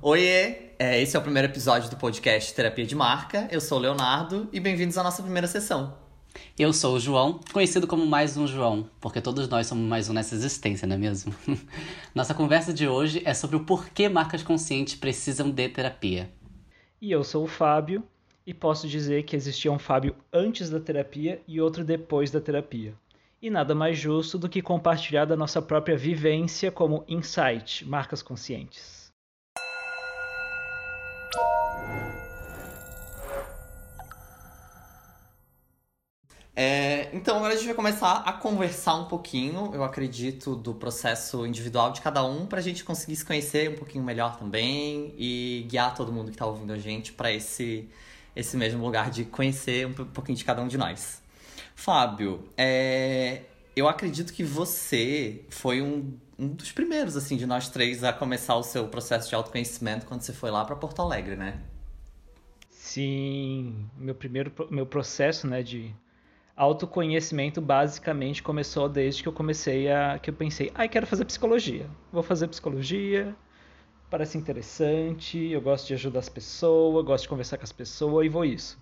Oiê, é, esse é o primeiro episódio do podcast Terapia de Marca. Eu sou o Leonardo e bem-vindos à nossa primeira sessão. Eu sou o João, conhecido como mais um João, porque todos nós somos mais um nessa existência, não é mesmo? Nossa conversa de hoje é sobre o porquê marcas conscientes precisam de terapia. E eu sou o Fábio e posso dizer que existia um Fábio antes da terapia e outro depois da terapia. E nada mais justo do que compartilhar da nossa própria vivência como insight, marcas conscientes. É, então agora a gente vai começar a conversar um pouquinho, eu acredito, do processo individual de cada um, para a gente conseguir se conhecer um pouquinho melhor também e guiar todo mundo que está ouvindo a gente para esse, esse mesmo lugar de conhecer um pouquinho de cada um de nós. Fábio, é, eu acredito que você foi um, um dos primeiros assim de nós três a começar o seu processo de autoconhecimento quando você foi lá para Porto Alegre, né? Sim, meu primeiro meu processo, né, de autoconhecimento basicamente começou desde que eu comecei a que eu pensei, ai, ah, quero fazer psicologia. Vou fazer psicologia. Parece interessante, eu gosto de ajudar as pessoas, gosto de conversar com as pessoas e vou isso.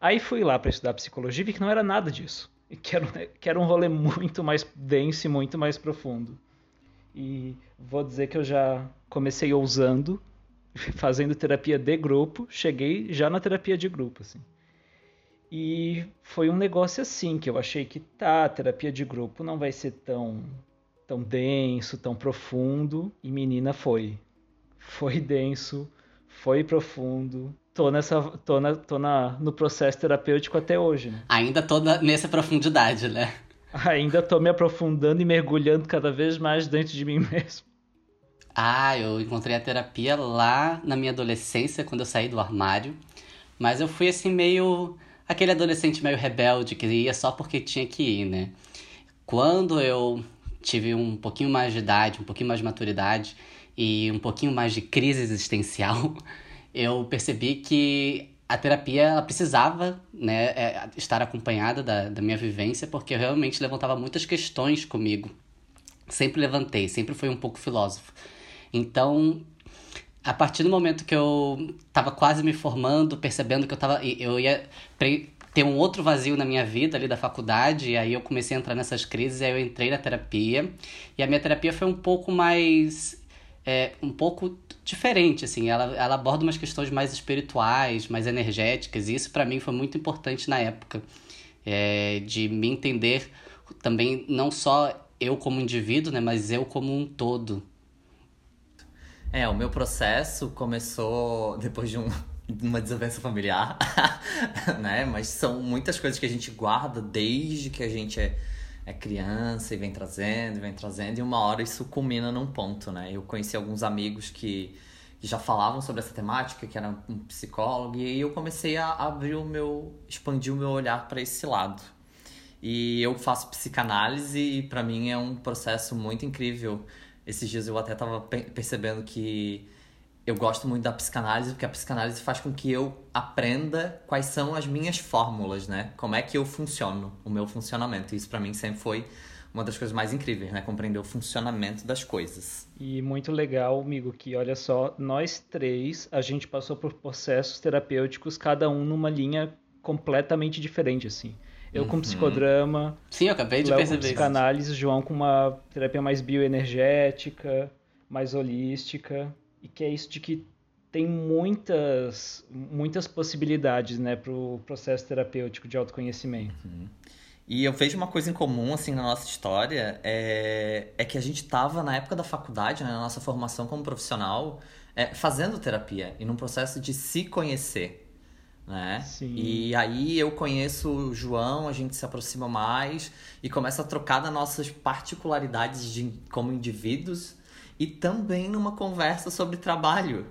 Aí fui lá para estudar psicologia e vi que não era nada disso. Que era, que era um rolê muito mais denso e muito mais profundo. E vou dizer que eu já comecei ousando, fazendo terapia de grupo, cheguei já na terapia de grupo, assim. E foi um negócio assim que eu achei que tá, terapia de grupo não vai ser tão tão denso, tão profundo, e menina foi. Foi denso, foi profundo. Tô nessa tô na, tô na no processo terapêutico até hoje, né? Ainda tô na, nessa profundidade, né? Ainda tô me aprofundando e mergulhando cada vez mais dentro de mim mesmo. Ah, eu encontrei a terapia lá na minha adolescência, quando eu saí do armário. Mas eu fui assim meio aquele adolescente meio rebelde que ia só porque tinha que ir, né? Quando eu tive um pouquinho mais de idade, um pouquinho mais de maturidade e um pouquinho mais de crise existencial, eu percebi que a terapia ela precisava né, é, estar acompanhada da, da minha vivência, porque eu realmente levantava muitas questões comigo. Sempre levantei, sempre fui um pouco filósofo. Então, a partir do momento que eu estava quase me formando, percebendo que eu tava, eu ia ter um outro vazio na minha vida ali da faculdade, e aí eu comecei a entrar nessas crises, aí eu entrei na terapia, e a minha terapia foi um pouco mais é, um pouco diferente, assim, ela, ela aborda umas questões mais espirituais, mais energéticas, e isso para mim foi muito importante na época, é, de me entender também não só eu como indivíduo, né, mas eu como um todo, é, o meu processo começou depois de um, uma desavença familiar, né? Mas são muitas coisas que a gente guarda desde que a gente é, é criança e vem trazendo, vem trazendo, e uma hora isso culmina num ponto, né? Eu conheci alguns amigos que, que já falavam sobre essa temática, que eram um psicólogo, e aí eu comecei a abrir o meu, expandir o meu olhar para esse lado. E eu faço psicanálise e para mim é um processo muito incrível esses dias eu até tava percebendo que eu gosto muito da psicanálise, porque a psicanálise faz com que eu aprenda quais são as minhas fórmulas, né? Como é que eu funciono, o meu funcionamento. Isso para mim sempre foi uma das coisas mais incríveis, né? Compreender o funcionamento das coisas. E muito legal, amigo, que olha só, nós três, a gente passou por processos terapêuticos, cada um numa linha completamente diferente, assim. Eu com uhum. psicodrama. Sim, eu acabei de Léo perceber. Com psicanálise, João com uma terapia mais bioenergética, mais holística. E que é isso de que tem muitas, muitas possibilidades né, para o processo terapêutico de autoconhecimento. Uhum. E eu vejo uma coisa em comum, assim, na nossa história, é, é que a gente estava na época da faculdade, né, na nossa formação como profissional, é, fazendo terapia e num processo de se conhecer né? Sim. E aí eu conheço o João, a gente se aproxima mais e começa a trocar das nossas particularidades de, como indivíduos e também numa conversa sobre trabalho,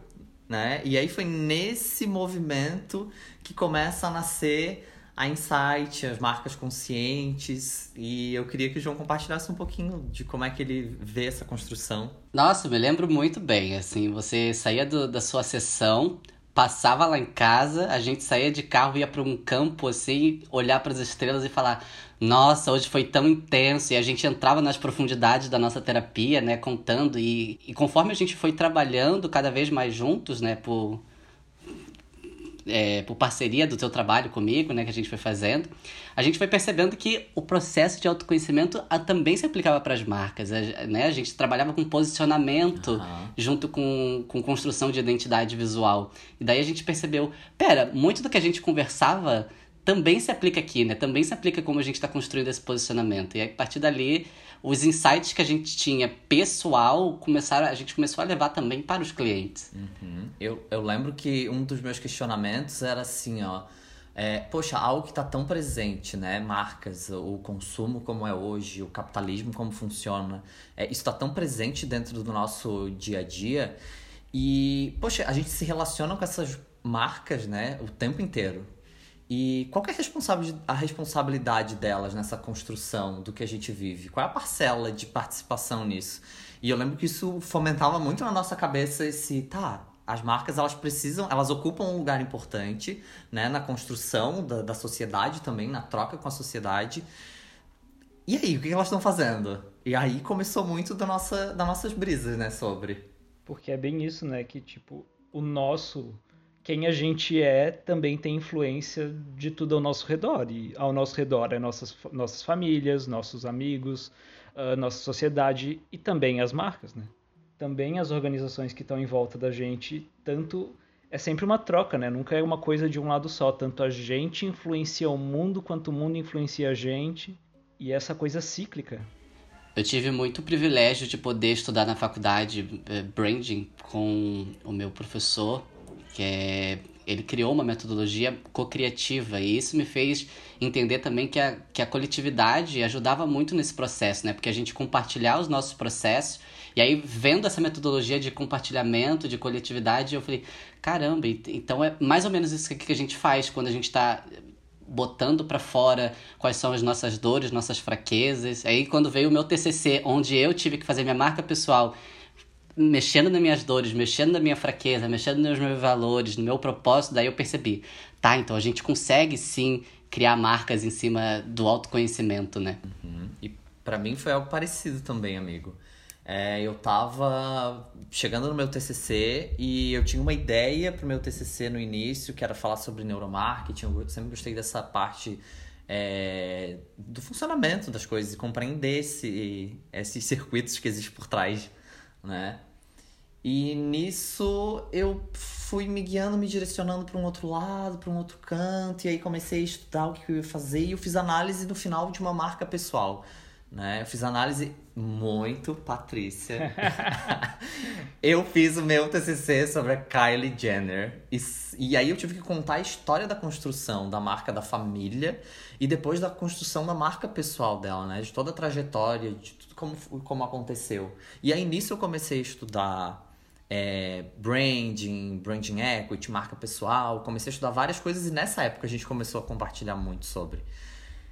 né? E aí foi nesse movimento que começa a nascer a Insight, as marcas conscientes, e eu queria que o João compartilhasse um pouquinho de como é que ele vê essa construção. Nossa, me lembro muito bem, assim, você saía do, da sua sessão passava lá em casa, a gente saía de carro, ia para um campo assim, olhar para as estrelas e falar: "Nossa, hoje foi tão intenso". E a gente entrava nas profundidades da nossa terapia, né, contando e, e conforme a gente foi trabalhando cada vez mais juntos, né, por é, por parceria do teu trabalho comigo, né, que a gente foi fazendo, a gente foi percebendo que o processo de autoconhecimento a, também se aplicava para as marcas. A, né? a gente trabalhava com posicionamento uhum. junto com, com construção de identidade visual. E daí a gente percebeu, pera, muito do que a gente conversava também se aplica aqui, né? Também se aplica como a gente está construindo esse posicionamento. E a partir dali os insights que a gente tinha pessoal, começaram, a gente começou a levar também para os clientes. Uhum. Eu, eu lembro que um dos meus questionamentos era assim, ó. É, poxa, algo que está tão presente, né? Marcas, o consumo como é hoje, o capitalismo como funciona, é, isso está tão presente dentro do nosso dia a dia. E, poxa, a gente se relaciona com essas marcas, né? O tempo inteiro. E qual é a responsabilidade delas nessa construção do que a gente vive? Qual é a parcela de participação nisso? E eu lembro que isso fomentava muito na nossa cabeça esse, tá, as marcas elas precisam, elas ocupam um lugar importante, né, na construção da, da sociedade também, na troca com a sociedade. E aí, o que elas estão fazendo? E aí começou muito da nossa, das nossas brisas, né, sobre. Porque é bem isso, né, que tipo, o nosso quem a gente é também tem influência de tudo ao nosso redor. E ao nosso redor é nossas, nossas famílias, nossos amigos, uh, nossa sociedade e também as marcas, né? Também as organizações que estão em volta da gente, tanto é sempre uma troca, né? Nunca é uma coisa de um lado só. Tanto a gente influencia o mundo, quanto o mundo influencia a gente. E essa coisa cíclica. Eu tive muito privilégio de poder estudar na faculdade eh, branding com o meu professor que ele criou uma metodologia co-criativa e isso me fez entender também que a, que a coletividade ajudava muito nesse processo, né? Porque a gente compartilhar os nossos processos e aí vendo essa metodologia de compartilhamento, de coletividade, eu falei, caramba, então é mais ou menos isso que a gente faz quando a gente está botando para fora quais são as nossas dores, nossas fraquezas. Aí quando veio o meu TCC, onde eu tive que fazer minha marca pessoal mexendo nas minhas dores, mexendo na minha fraqueza, mexendo nos meus valores, no meu propósito, daí eu percebi, tá, então a gente consegue sim criar marcas em cima do autoconhecimento, né? Uhum. E para mim foi algo parecido também, amigo. É, eu tava chegando no meu TCC e eu tinha uma ideia pro meu TCC no início, que era falar sobre neuromarketing. Eu sempre gostei dessa parte é, do funcionamento das coisas e compreender esse, esses circuitos que existem por trás, né? E nisso eu fui me guiando, me direcionando para um outro lado, para um outro canto, e aí comecei a estudar o que eu ia fazer e eu fiz análise no final de uma marca pessoal. Né? Eu fiz análise muito Patrícia. eu fiz o meu TCC sobre a Kylie Jenner. E, e aí eu tive que contar a história da construção da marca da família e depois da construção da marca pessoal dela, né? De toda a trajetória, de tudo como, como aconteceu. E aí nisso eu comecei a estudar é, branding, branding equity, marca pessoal. Comecei a estudar várias coisas e nessa época a gente começou a compartilhar muito sobre.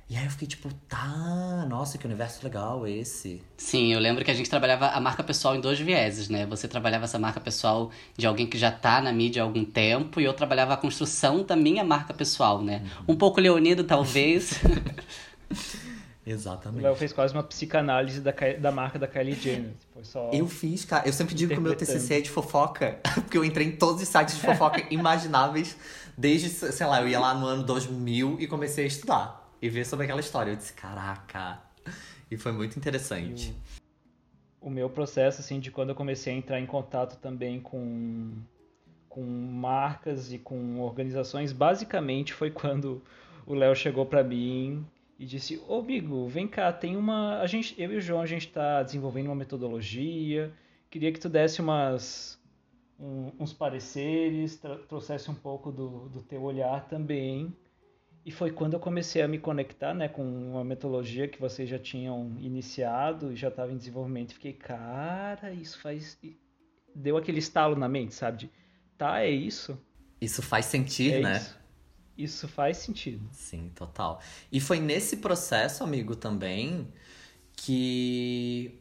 E aí eu fiquei tipo, tá, nossa, que universo legal esse. Sim, eu lembro que a gente trabalhava a marca pessoal em dois vieses, né? Você trabalhava essa marca pessoal de alguém que já tá na mídia há algum tempo e eu trabalhava a construção da minha marca pessoal, né? Uhum. Um pouco leonido, talvez. Exatamente. O Léo fez quase uma psicanálise da, da marca da Kylie Jenner. Foi só eu fiz, cara. Eu sempre digo que o meu TCC é de fofoca, porque eu entrei em todos os sites de fofoca imagináveis, desde, sei lá, eu ia lá no ano 2000 e comecei a estudar e ver sobre aquela história. Eu disse, caraca. E foi muito interessante. O, o meu processo, assim, de quando eu comecei a entrar em contato também com, com marcas e com organizações, basicamente foi quando o Léo chegou para mim e disse: Ô amigo, vem cá, tem uma. A gente, eu e o João, a gente está desenvolvendo uma metodologia. Queria que tu desse umas, um, uns pareceres, trouxesse um pouco do, do teu olhar também. E foi quando eu comecei a me conectar né, com uma metodologia que vocês já tinham iniciado e já estava em desenvolvimento. Fiquei, cara, isso faz. Deu aquele estalo na mente, sabe? De, tá, é isso. Isso faz sentido, é né? Isso. Isso faz sentido. Sim, total. E foi nesse processo, amigo, também, que.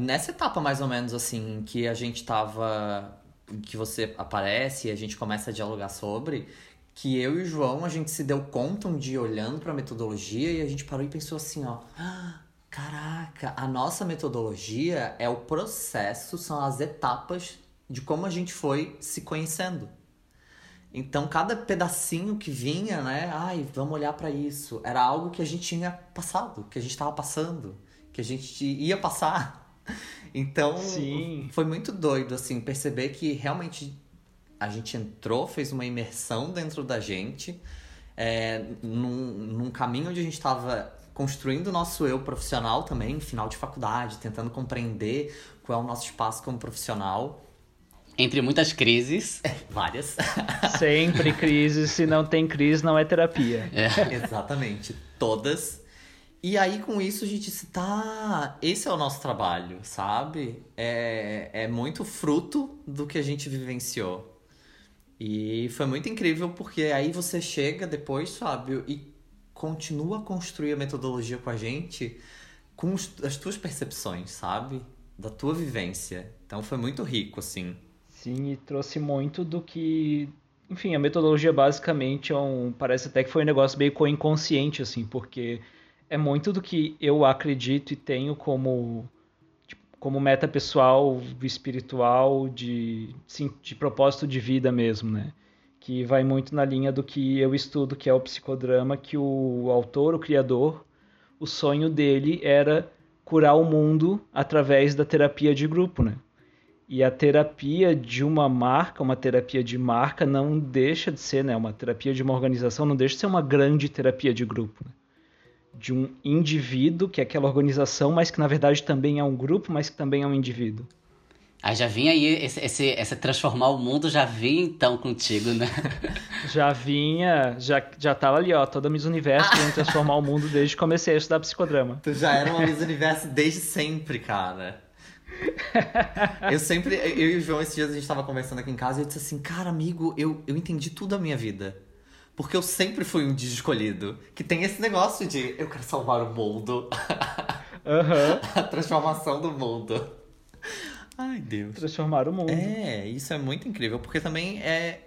Nessa etapa, mais ou menos, assim, que a gente tava que você aparece e a gente começa a dialogar sobre, que eu e o João a gente se deu conta um dia olhando para a metodologia e a gente parou e pensou assim, ó, ah, caraca, a nossa metodologia é o processo, são as etapas de como a gente foi se conhecendo. Então, cada pedacinho que vinha, né? Ai, vamos olhar para isso. Era algo que a gente tinha passado, que a gente estava passando, que a gente ia passar. Então, Sim. foi muito doido, assim, perceber que realmente a gente entrou, fez uma imersão dentro da gente, é, num, num caminho onde a gente estava construindo o nosso eu profissional também, final de faculdade, tentando compreender qual é o nosso espaço como profissional. Entre muitas crises. Várias. Sempre crise. Se não tem crise, não é terapia. É. Exatamente. Todas. E aí, com isso, a gente disse, tá, esse é o nosso trabalho, sabe? É, é muito fruto do que a gente vivenciou. E foi muito incrível, porque aí você chega depois, Fábio, e continua a construir a metodologia com a gente com os- as tuas percepções, sabe? Da tua vivência. Então foi muito rico, assim. Sim, e trouxe muito do que. Enfim, a metodologia basicamente é um. Parece até que foi um negócio meio co-inconsciente, assim, porque é muito do que eu acredito e tenho como. tipo, como meta pessoal, espiritual, de, sim, de propósito de vida mesmo, né? Que vai muito na linha do que eu estudo, que é o psicodrama, que o autor, o criador, o sonho dele era curar o mundo através da terapia de grupo, né? E a terapia de uma marca, uma terapia de marca, não deixa de ser, né? Uma terapia de uma organização não deixa de ser uma grande terapia de grupo. Né? De um indivíduo, que é aquela organização, mas que na verdade também é um grupo, mas que também é um indivíduo. Aí já vinha aí esse, esse, esse transformar o mundo, já vinha então contigo, né? Já vinha, já, já tava ali, ó, toda Miss Universo querendo transformar o mundo desde que comecei a estudar psicodrama. Tu já era uma Miss Universo desde sempre, cara. Eu sempre, eu e o João, esses dias a gente tava conversando aqui em casa e eu disse assim, cara, amigo, eu, eu entendi tudo da minha vida. Porque eu sempre fui um dia escolhido. Que tem esse negócio de eu quero salvar o mundo. Aham. a transformação do mundo. Ai, Deus. Transformar o mundo. É, isso é muito incrível, porque também é.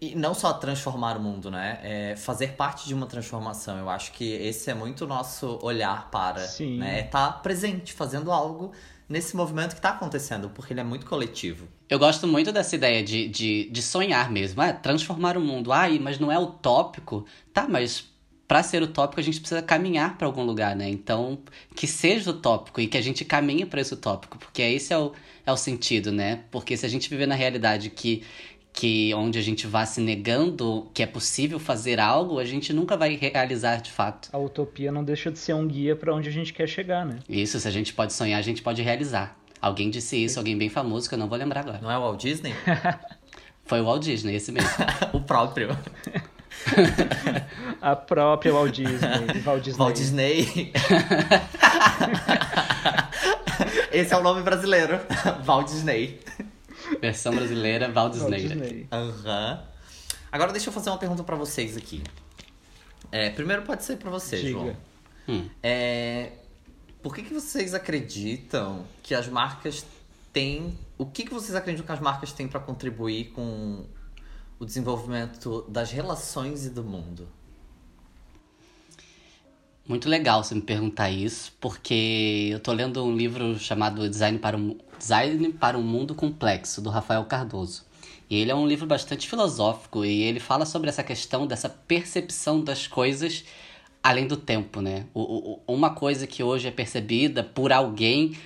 E não só transformar o mundo, né? É fazer parte de uma transformação. Eu acho que esse é muito o nosso olhar para. Sim. Né? É estar presente, fazendo algo nesse movimento que está acontecendo, porque ele é muito coletivo. Eu gosto muito dessa ideia de, de, de sonhar mesmo. Ah, transformar o mundo. Ai, mas não é utópico. Tá, mas para ser utópico a gente precisa caminhar para algum lugar, né? Então, que seja utópico e que a gente caminhe para esse utópico, porque esse é o, é o sentido, né? Porque se a gente viver na realidade que que onde a gente vá se negando que é possível fazer algo, a gente nunca vai realizar de fato. A utopia não deixa de ser um guia para onde a gente quer chegar, né? Isso, se a gente pode sonhar, a gente pode realizar. Alguém disse isso, alguém bem famoso que eu não vou lembrar agora. Não é o Walt Disney? Foi o Walt Disney, esse mesmo. o próprio. A própria Walt Disney. Walt Disney. Walt Disney. Esse é o nome brasileiro. Walt Disney. Versão brasileira, Walt Disney. Disney. Aham. Agora deixa eu fazer uma pergunta pra vocês aqui. É, primeiro pode ser pra você, Diga. João. Hum. É, por que, que vocês acreditam que as marcas têm. O que, que vocês acreditam que as marcas têm pra contribuir com o desenvolvimento das relações e do mundo? Muito legal você me perguntar isso, porque eu tô lendo um livro chamado Design para um, Design para um Mundo Complexo, do Rafael Cardoso. E ele é um livro bastante filosófico e ele fala sobre essa questão dessa percepção das coisas além do tempo, né? O, o, uma coisa que hoje é percebida por alguém,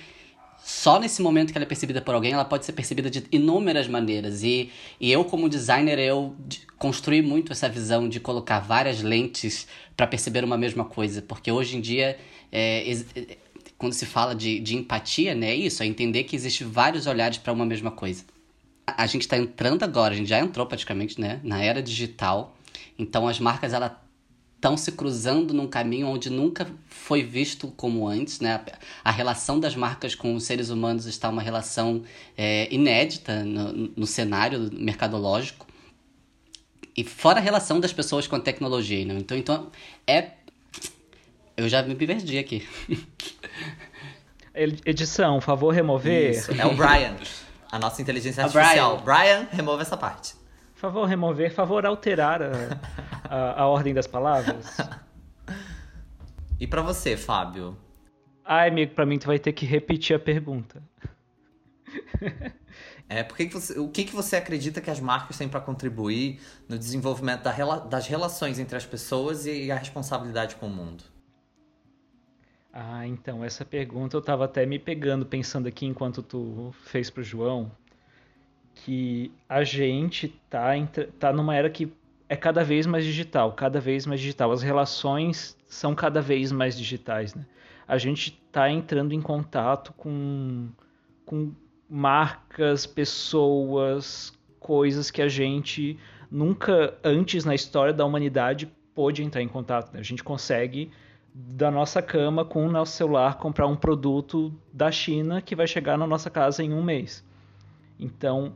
só nesse momento que ela é percebida por alguém, ela pode ser percebida de inúmeras maneiras. E, e eu, como designer, eu construí muito essa visão de colocar várias lentes para perceber uma mesma coisa. Porque hoje em dia, é, quando se fala de, de empatia, né, é isso, é entender que existe vários olhares para uma mesma coisa. A a gente está entrando agora, a gente já entrou praticamente, né, na era digital. Então as marcas estão se cruzando num caminho onde nunca foi visto como antes, né? A relação das marcas com os seres humanos está uma relação é, inédita no, no cenário mercadológico. E fora a relação das pessoas com a tecnologia, né? Então, então é... Eu já me perdi aqui. Edição, favor remover. Isso, é o Brian. a nossa inteligência artificial. Brian. Brian, remova essa parte. Favor remover, favor alterar a, a, a ordem das palavras. E para você, Fábio? Ai, amigo, pra mim tu vai ter que repetir a pergunta. É, porque que você, o que, que você acredita que as marcas têm para contribuir no desenvolvimento da, das relações entre as pessoas e a responsabilidade com o mundo? Ah, então, essa pergunta eu estava até me pegando, pensando aqui enquanto tu fez pro João, que a gente tá, tá numa era que é cada vez mais digital, cada vez mais digital. As relações são cada vez mais digitais, né? A gente está entrando em contato com, com marcas, pessoas, coisas que a gente nunca antes na história da humanidade pôde entrar em contato. Né? A gente consegue da nossa cama com o nosso celular comprar um produto da China que vai chegar na nossa casa em um mês. Então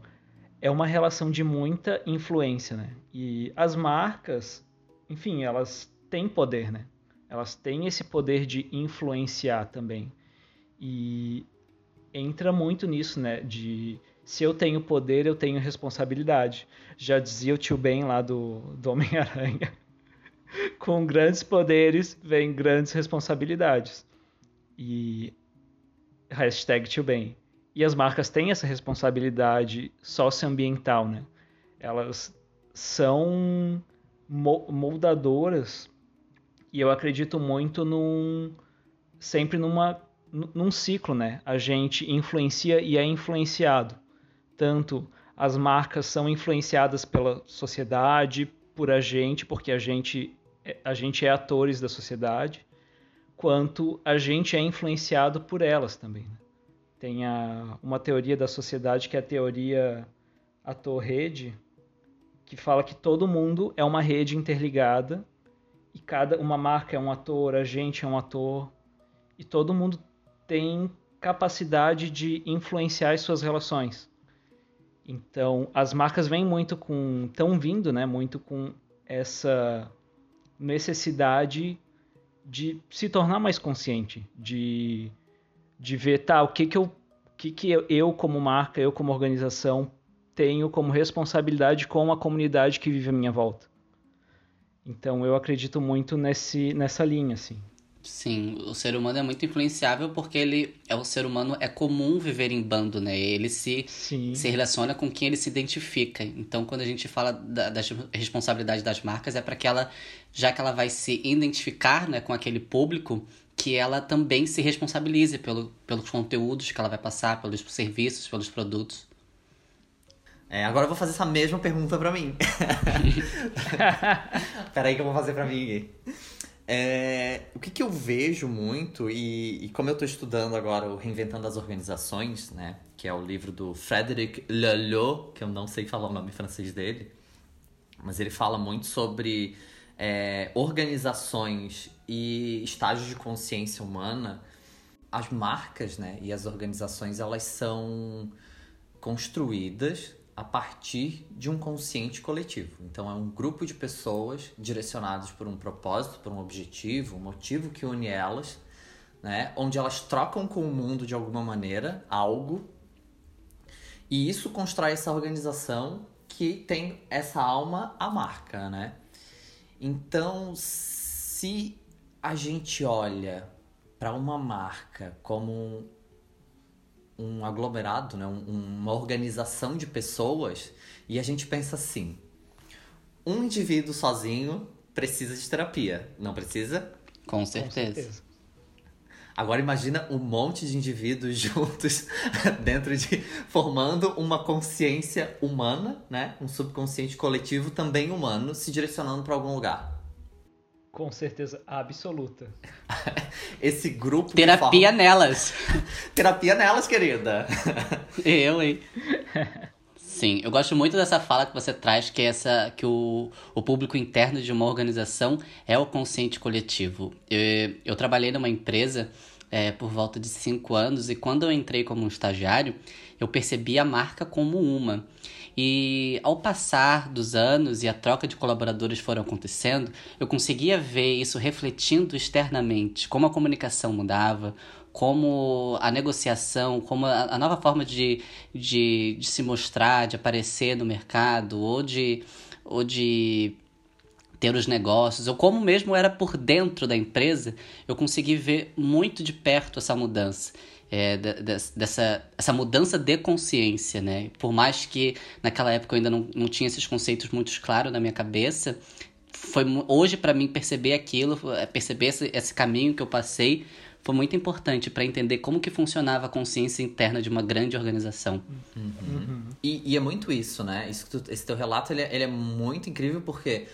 é uma relação de muita influência, né? E as marcas, enfim, elas têm poder, né? Elas têm esse poder de influenciar também. E entra muito nisso, né? De se eu tenho poder, eu tenho responsabilidade. Já dizia o tio Ben lá do, do Homem-Aranha. Com grandes poderes vem grandes responsabilidades. E hashtag tio Ben. E as marcas têm essa responsabilidade socioambiental, né? Elas são moldadoras e eu acredito muito num sempre numa num ciclo, né? A gente influencia e é influenciado. Tanto as marcas são influenciadas pela sociedade, por a gente, porque a gente, a gente é atores da sociedade, quanto a gente é influenciado por elas também. Né? Tem a, uma teoria da sociedade que é a teoria ator-rede, que fala que todo mundo é uma rede interligada e cada uma marca é um ator, a gente é um ator e todo mundo tem capacidade de influenciar as suas relações. Então, as marcas vêm muito com, estão vindo, né, muito com essa necessidade de se tornar mais consciente, de, de ver, tá, o que que eu, que que eu como marca, eu como organização tenho como responsabilidade com a comunidade que vive à minha volta. Então, eu acredito muito nesse, nessa linha, assim. Sim, o ser humano é muito influenciável porque ele é o ser humano é comum viver em bando, né? Ele se, se relaciona com quem ele se identifica. Então, quando a gente fala da, da responsabilidade das marcas, é para que ela, já que ela vai se identificar né, com aquele público, que ela também se responsabilize pelo, pelos conteúdos que ela vai passar, pelos serviços, pelos produtos. É, agora eu vou fazer essa mesma pergunta para mim. Peraí que eu vou fazer para mim. É, o que, que eu vejo muito, e, e como eu estou estudando agora o Reinventando as Organizações, né? Que é o livro do Frédéric Laloux, que eu não sei falar o nome francês dele, mas ele fala muito sobre é, organizações e estágios de consciência humana. As marcas né, e as organizações, elas são construídas a partir de um consciente coletivo. Então, é um grupo de pessoas direcionadas por um propósito, por um objetivo, um motivo que une elas, né? onde elas trocam com o mundo de alguma maneira algo, e isso constrói essa organização que tem essa alma a marca. Né? Então, se a gente olha para uma marca como um, aglomerado, né? Um, uma organização de pessoas, e a gente pensa assim: um indivíduo sozinho precisa de terapia, não precisa? Com certeza. Com certeza. Agora imagina um monte de indivíduos juntos dentro de formando uma consciência humana, né? Um subconsciente coletivo também humano se direcionando para algum lugar. Com certeza absoluta. Esse grupo. Terapia nelas. Terapia nelas, querida. Eu, hein? Sim, eu gosto muito dessa fala que você traz, que é essa que o, o público interno de uma organização é o consciente coletivo. Eu, eu trabalhei numa empresa é, por volta de cinco anos e quando eu entrei como um estagiário, eu percebi a marca como uma. E ao passar dos anos e a troca de colaboradores foram acontecendo, eu conseguia ver isso refletindo externamente, como a comunicação mudava, como a negociação, como a, a nova forma de, de, de, se mostrar, de aparecer no mercado, ou de, ou de ter os negócios, ou como mesmo era por dentro da empresa, eu consegui ver muito de perto essa mudança. É, dessa essa mudança de consciência, né? Por mais que naquela época eu ainda não, não tinha esses conceitos muito claros na minha cabeça, foi hoje para mim perceber aquilo, é, perceber esse, esse caminho que eu passei, foi muito importante para entender como que funcionava a consciência interna de uma grande organização. Uhum. Uhum. E, e, é muito isso, né? Isso esse teu relato ele, é, ele, é muito incrível porque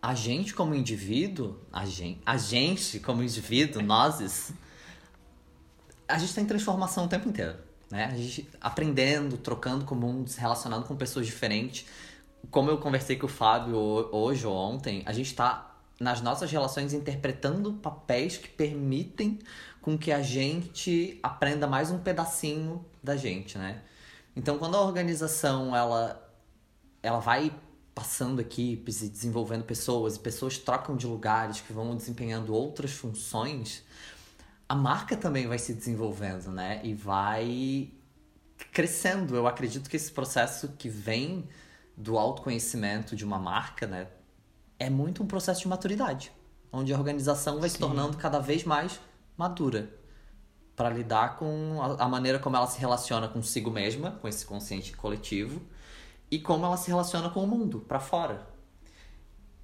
a gente como indivíduo, a gente, a gente como indivíduo, nós, a gente está em transformação o tempo inteiro. Né? A gente aprendendo, trocando com o mundo, se relacionando com pessoas diferentes. Como eu conversei com o Fábio hoje ou ontem, a gente está nas nossas relações interpretando papéis que permitem com que a gente aprenda mais um pedacinho da gente, né? Então, quando a organização ela ela vai passando equipes e desenvolvendo pessoas e pessoas trocam de lugares que vão desempenhando outras funções, a marca também vai se desenvolvendo, né? E vai crescendo. Eu acredito que esse processo que vem do autoconhecimento de uma marca, né, é muito um processo de maturidade, onde a organização vai Sim. se tornando cada vez mais madura para lidar com a, a, maneira como ela se relaciona consigo mesma, com esse consciente coletivo, e como ela se relaciona com o mundo, para fora.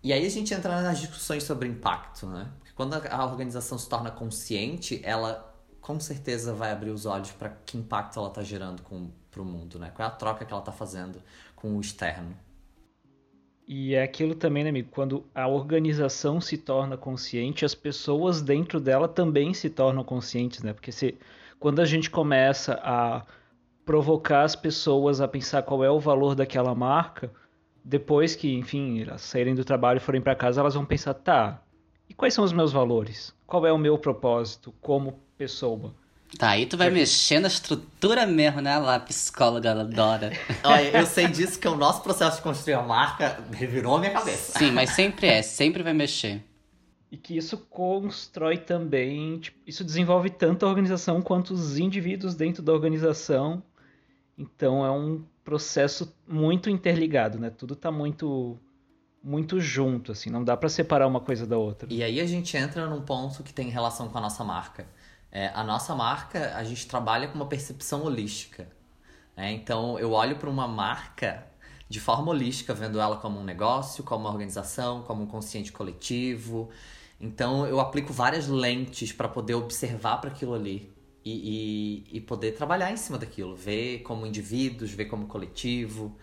E aí a gente entra nas discussões sobre impacto, né? Porque quando a organização se torna consciente, ela com certeza vai abrir os olhos para que impacto ela está gerando para o mundo, né? Qual é a troca que ela está fazendo com o externo. E é aquilo também, né, amigo? Quando a organização se torna consciente, as pessoas dentro dela também se tornam conscientes, né? Porque se, quando a gente começa a provocar as pessoas a pensar qual é o valor daquela marca, depois que, enfim, elas saírem do trabalho e forem para casa, elas vão pensar, tá, e quais são os meus valores? Qual é o meu propósito como pessoa? Tá, aí tu vai Porque... mexer na estrutura mesmo, né? Lá, psicóloga, ela adora. Olha, eu sei disso que o nosso processo de construir a marca revirou a minha cabeça. Sim, mas sempre é, sempre vai mexer. E que isso constrói também, tipo, isso desenvolve tanto a organização quanto os indivíduos dentro da organização. Então é um processo muito interligado, né? Tudo tá muito muito junto, assim, não dá para separar uma coisa da outra. E aí a gente entra num ponto que tem relação com a nossa marca é, a nossa marca, a gente trabalha com uma percepção holística. Né? Então, eu olho para uma marca de forma holística, vendo ela como um negócio, como uma organização, como um consciente coletivo. Então, eu aplico várias lentes para poder observar para aquilo ali e, e, e, poder trabalhar em cima daquilo, ver como indivíduos, ver como coletivo.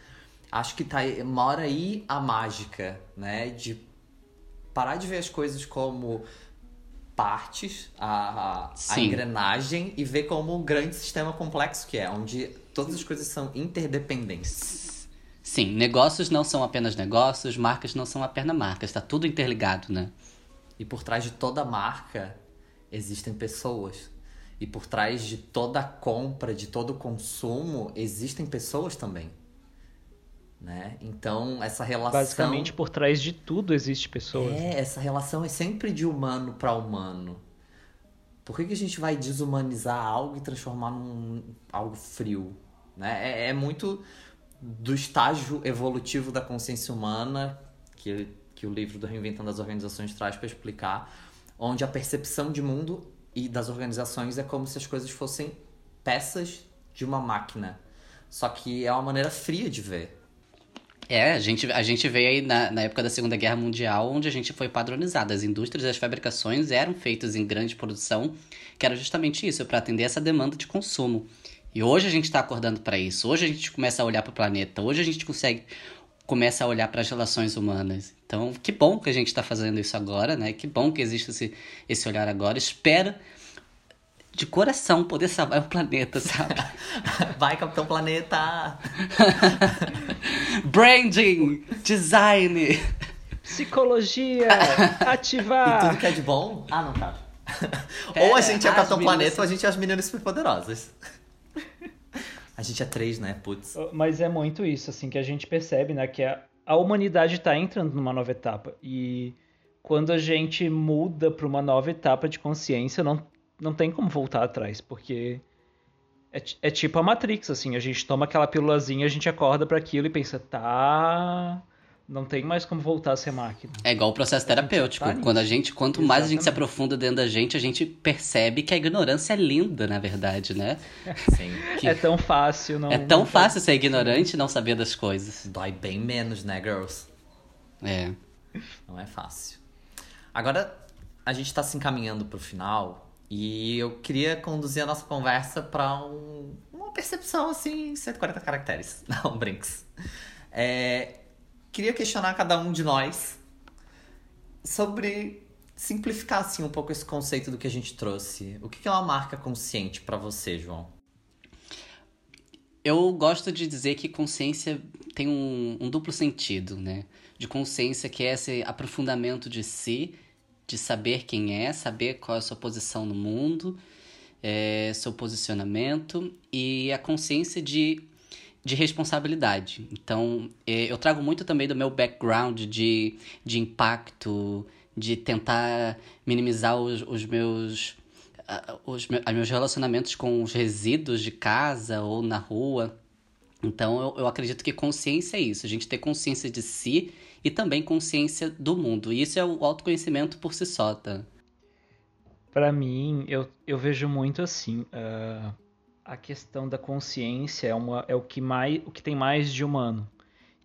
Acho que tá, mora aí a mágica, né? De parar de ver as coisas como partes, a, a engrenagem e ver como um grande sistema complexo que é, onde todas as coisas são interdependentes. Sim, negócios não são apenas negócios, marcas não são apenas marcas, está tudo interligado, né? E por trás de toda marca existem pessoas. E por trás de toda compra, de todo consumo, existem pessoas também. Né? Então, essa relação. Basicamente, por trás de tudo existe pessoas. É, essa relação é sempre de humano para humano. Por que, que a gente vai desumanizar algo e transformar num algo frio? Né? É, é muito do estágio evolutivo da consciência humana que, que o livro do Reinventando as Organizações traz para explicar, onde a percepção de mundo e das organizações é como se as coisas fossem peças de uma máquina. Só que é uma maneira fria de ver. É, a gente, a gente veio aí na, na época da Segunda Guerra Mundial, onde a gente foi padronizado. As indústrias e as fabricações eram feitas em grande produção, que era justamente isso, para atender essa demanda de consumo. E hoje a gente está acordando para isso. Hoje a gente começa a olhar para o planeta. Hoje a gente consegue começa a olhar para as relações humanas. Então, que bom que a gente está fazendo isso agora, né? Que bom que existe esse, esse olhar agora. Espero de coração poder salvar o planeta, sabe? Vai, Capitão Planeta! Branding, design, psicologia, ativar. E tudo que é de bom? Ah, não tá. ou a gente é o Capitão Planeta ou a gente é as meninas superpoderosas. A gente é três, né? Putz. Mas é muito isso, assim, que a gente percebe, né? Que a, a humanidade está entrando numa nova etapa. E quando a gente muda para uma nova etapa de consciência, não não tem como voltar atrás, porque é, é tipo a Matrix, assim, a gente toma aquela pílulazinha, a gente acorda para aquilo e pensa, tá, não tem mais como voltar a ser máquina. É igual o processo terapêutico. Tá quando a gente, quanto mais a gente se aprofunda dentro da gente, a gente percebe que a ignorância é linda, na verdade, né? Sim. é tão fácil, não. É tão não fácil ser ignorante e não saber das coisas. Dói bem menos, né, girls? É. Não é fácil. Agora, a gente tá se encaminhando pro final e eu queria conduzir a nossa conversa para um, uma percepção assim, 140 caracteres. Não, brinks. É, queria questionar cada um de nós sobre simplificar assim um pouco esse conceito do que a gente trouxe. O que é uma marca consciente para você, João? Eu gosto de dizer que consciência tem um, um duplo sentido, né? De consciência que é esse aprofundamento de si de saber quem é, saber qual é a sua posição no mundo, é, seu posicionamento e a consciência de, de responsabilidade. Então, é, eu trago muito também do meu background de, de impacto, de tentar minimizar os, os meus os meus relacionamentos com os resíduos de casa ou na rua. Então, eu, eu acredito que consciência é isso, a gente ter consciência de si e também consciência do mundo. E isso é o autoconhecimento por si só, tá? Para mim, eu, eu vejo muito assim. Uh, a questão da consciência é, uma, é o, que mais, o que tem mais de humano.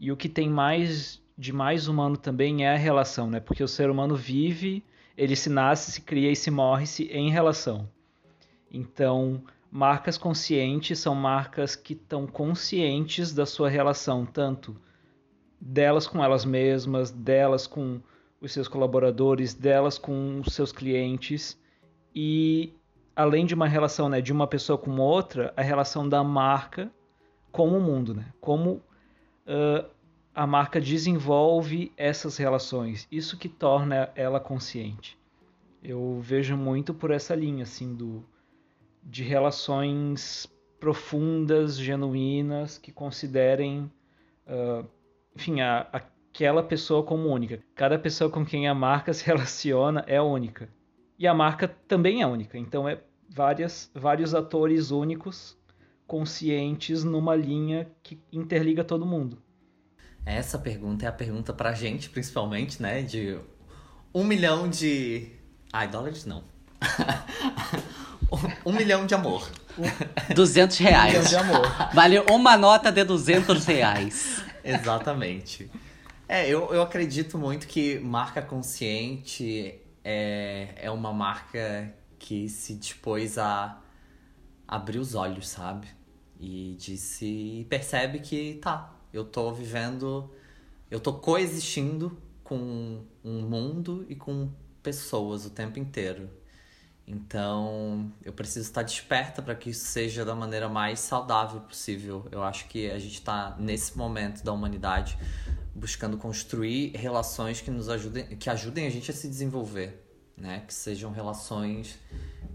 E o que tem mais de mais humano também é a relação, né? Porque o ser humano vive, ele se nasce, se cria e se morre -se em relação. Então, marcas conscientes são marcas que estão conscientes da sua relação, tanto delas com elas mesmas, delas com os seus colaboradores, delas com os seus clientes e além de uma relação né, de uma pessoa com outra, a relação da marca com o mundo, né? Como uh, a marca desenvolve essas relações, isso que torna ela consciente. Eu vejo muito por essa linha assim do de relações profundas, genuínas, que considerem uh, enfim, a, aquela pessoa como única. Cada pessoa com quem a marca se relaciona é única. E a marca também é única. Então é várias, vários atores únicos, conscientes numa linha que interliga todo mundo. Essa pergunta é a pergunta pra gente, principalmente, né? De um milhão de. Ai, dólares não. um milhão de amor. 200 reais. Um milhão de amor. Vale uma nota de 200 reais. Exatamente. É, eu, eu acredito muito que marca consciente é, é uma marca que se dispôs a abrir os olhos, sabe? E disse percebe que tá, eu tô vivendo, eu tô coexistindo com um mundo e com pessoas o tempo inteiro. Então, eu preciso estar desperta para que isso seja da maneira mais saudável possível. Eu acho que a gente está nesse momento da humanidade buscando construir relações que nos ajudem, que ajudem a gente a se desenvolver, né? Que sejam relações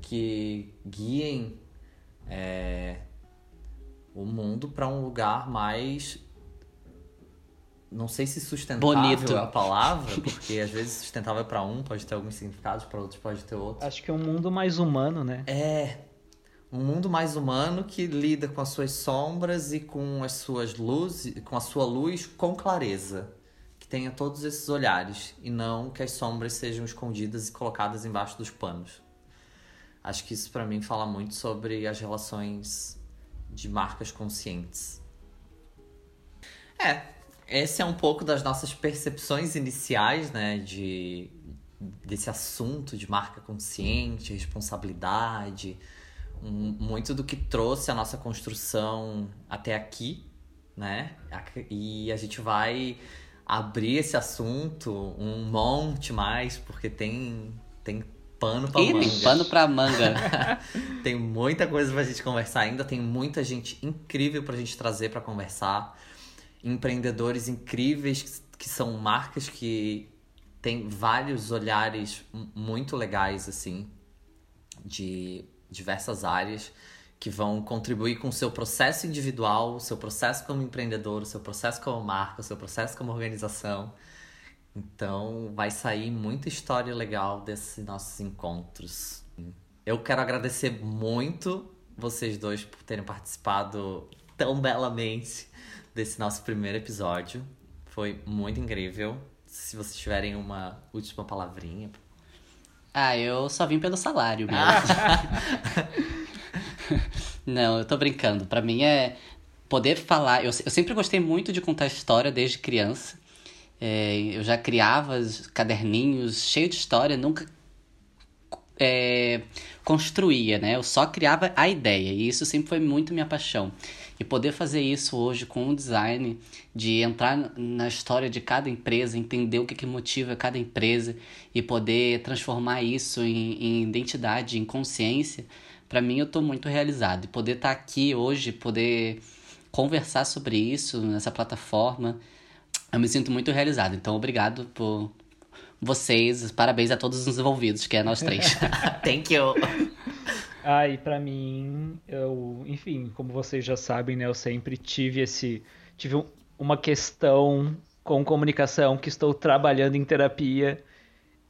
que guiem é, o mundo para um lugar mais não sei se sustentável Bonito. é a palavra, porque às vezes sustentável para um pode ter alguns significados, para outros pode ter outros. Acho que é um mundo mais humano, né? É. Um mundo mais humano que lida com as suas sombras e com as suas luzes, com a sua luz com clareza. Que tenha todos esses olhares e não que as sombras sejam escondidas e colocadas embaixo dos panos. Acho que isso para mim fala muito sobre as relações de marcas conscientes. É, esse é um pouco das nossas percepções iniciais, né, de desse assunto de marca consciente, responsabilidade, muito do que trouxe a nossa construção até aqui, né? E a gente vai abrir esse assunto um monte mais, porque tem tem pano pra Ih, manga. Tem pano pra manga. tem muita coisa pra gente conversar ainda, tem muita gente incrível pra gente trazer para conversar empreendedores incríveis que são marcas que têm vários olhares muito legais assim de diversas áreas que vão contribuir com o seu processo individual, o seu processo como empreendedor, o seu processo como marca, o seu processo como organização. Então, vai sair muita história legal desses nossos encontros. Eu quero agradecer muito vocês dois por terem participado tão belamente desse nosso primeiro episódio. Foi muito incrível. Se vocês tiverem uma última palavrinha. Ah, eu só vim pelo salário mesmo. Não, eu tô brincando. Pra mim é poder falar. Eu, eu sempre gostei muito de contar história desde criança. É, eu já criava caderninhos cheios de história, nunca é, construía, né? Eu só criava a ideia e isso sempre foi muito minha paixão. E poder fazer isso hoje com o design, de entrar na história de cada empresa, entender o que, que motiva cada empresa e poder transformar isso em, em identidade, em consciência, para mim eu estou muito realizado. E poder estar tá aqui hoje, poder conversar sobre isso nessa plataforma, eu me sinto muito realizado. Então, obrigado por vocês, parabéns a todos os envolvidos, que é nós três. Thank you. Ah, e pra mim, eu, enfim, como vocês já sabem, né, eu sempre tive esse, tive uma questão com comunicação que estou trabalhando em terapia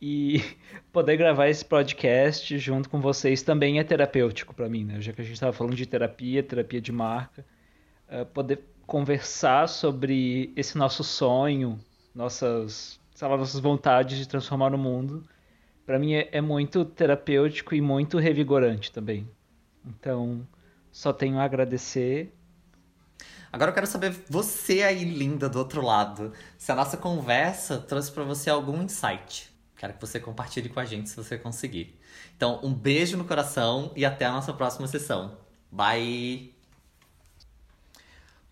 e poder gravar esse podcast junto com vocês também é terapêutico para mim, né? Já que a gente estava falando de terapia, terapia de marca, uh, poder conversar sobre esse nosso sonho, nossas, sei lá, nossas vontades de transformar o mundo, para mim é, é muito terapêutico e muito revigorante também. Então, só tenho a agradecer Agora eu quero saber você aí, linda, do outro lado. Se a nossa conversa trouxe para você algum insight. Quero que você compartilhe com a gente se você conseguir. Então, um beijo no coração e até a nossa próxima sessão. Bye!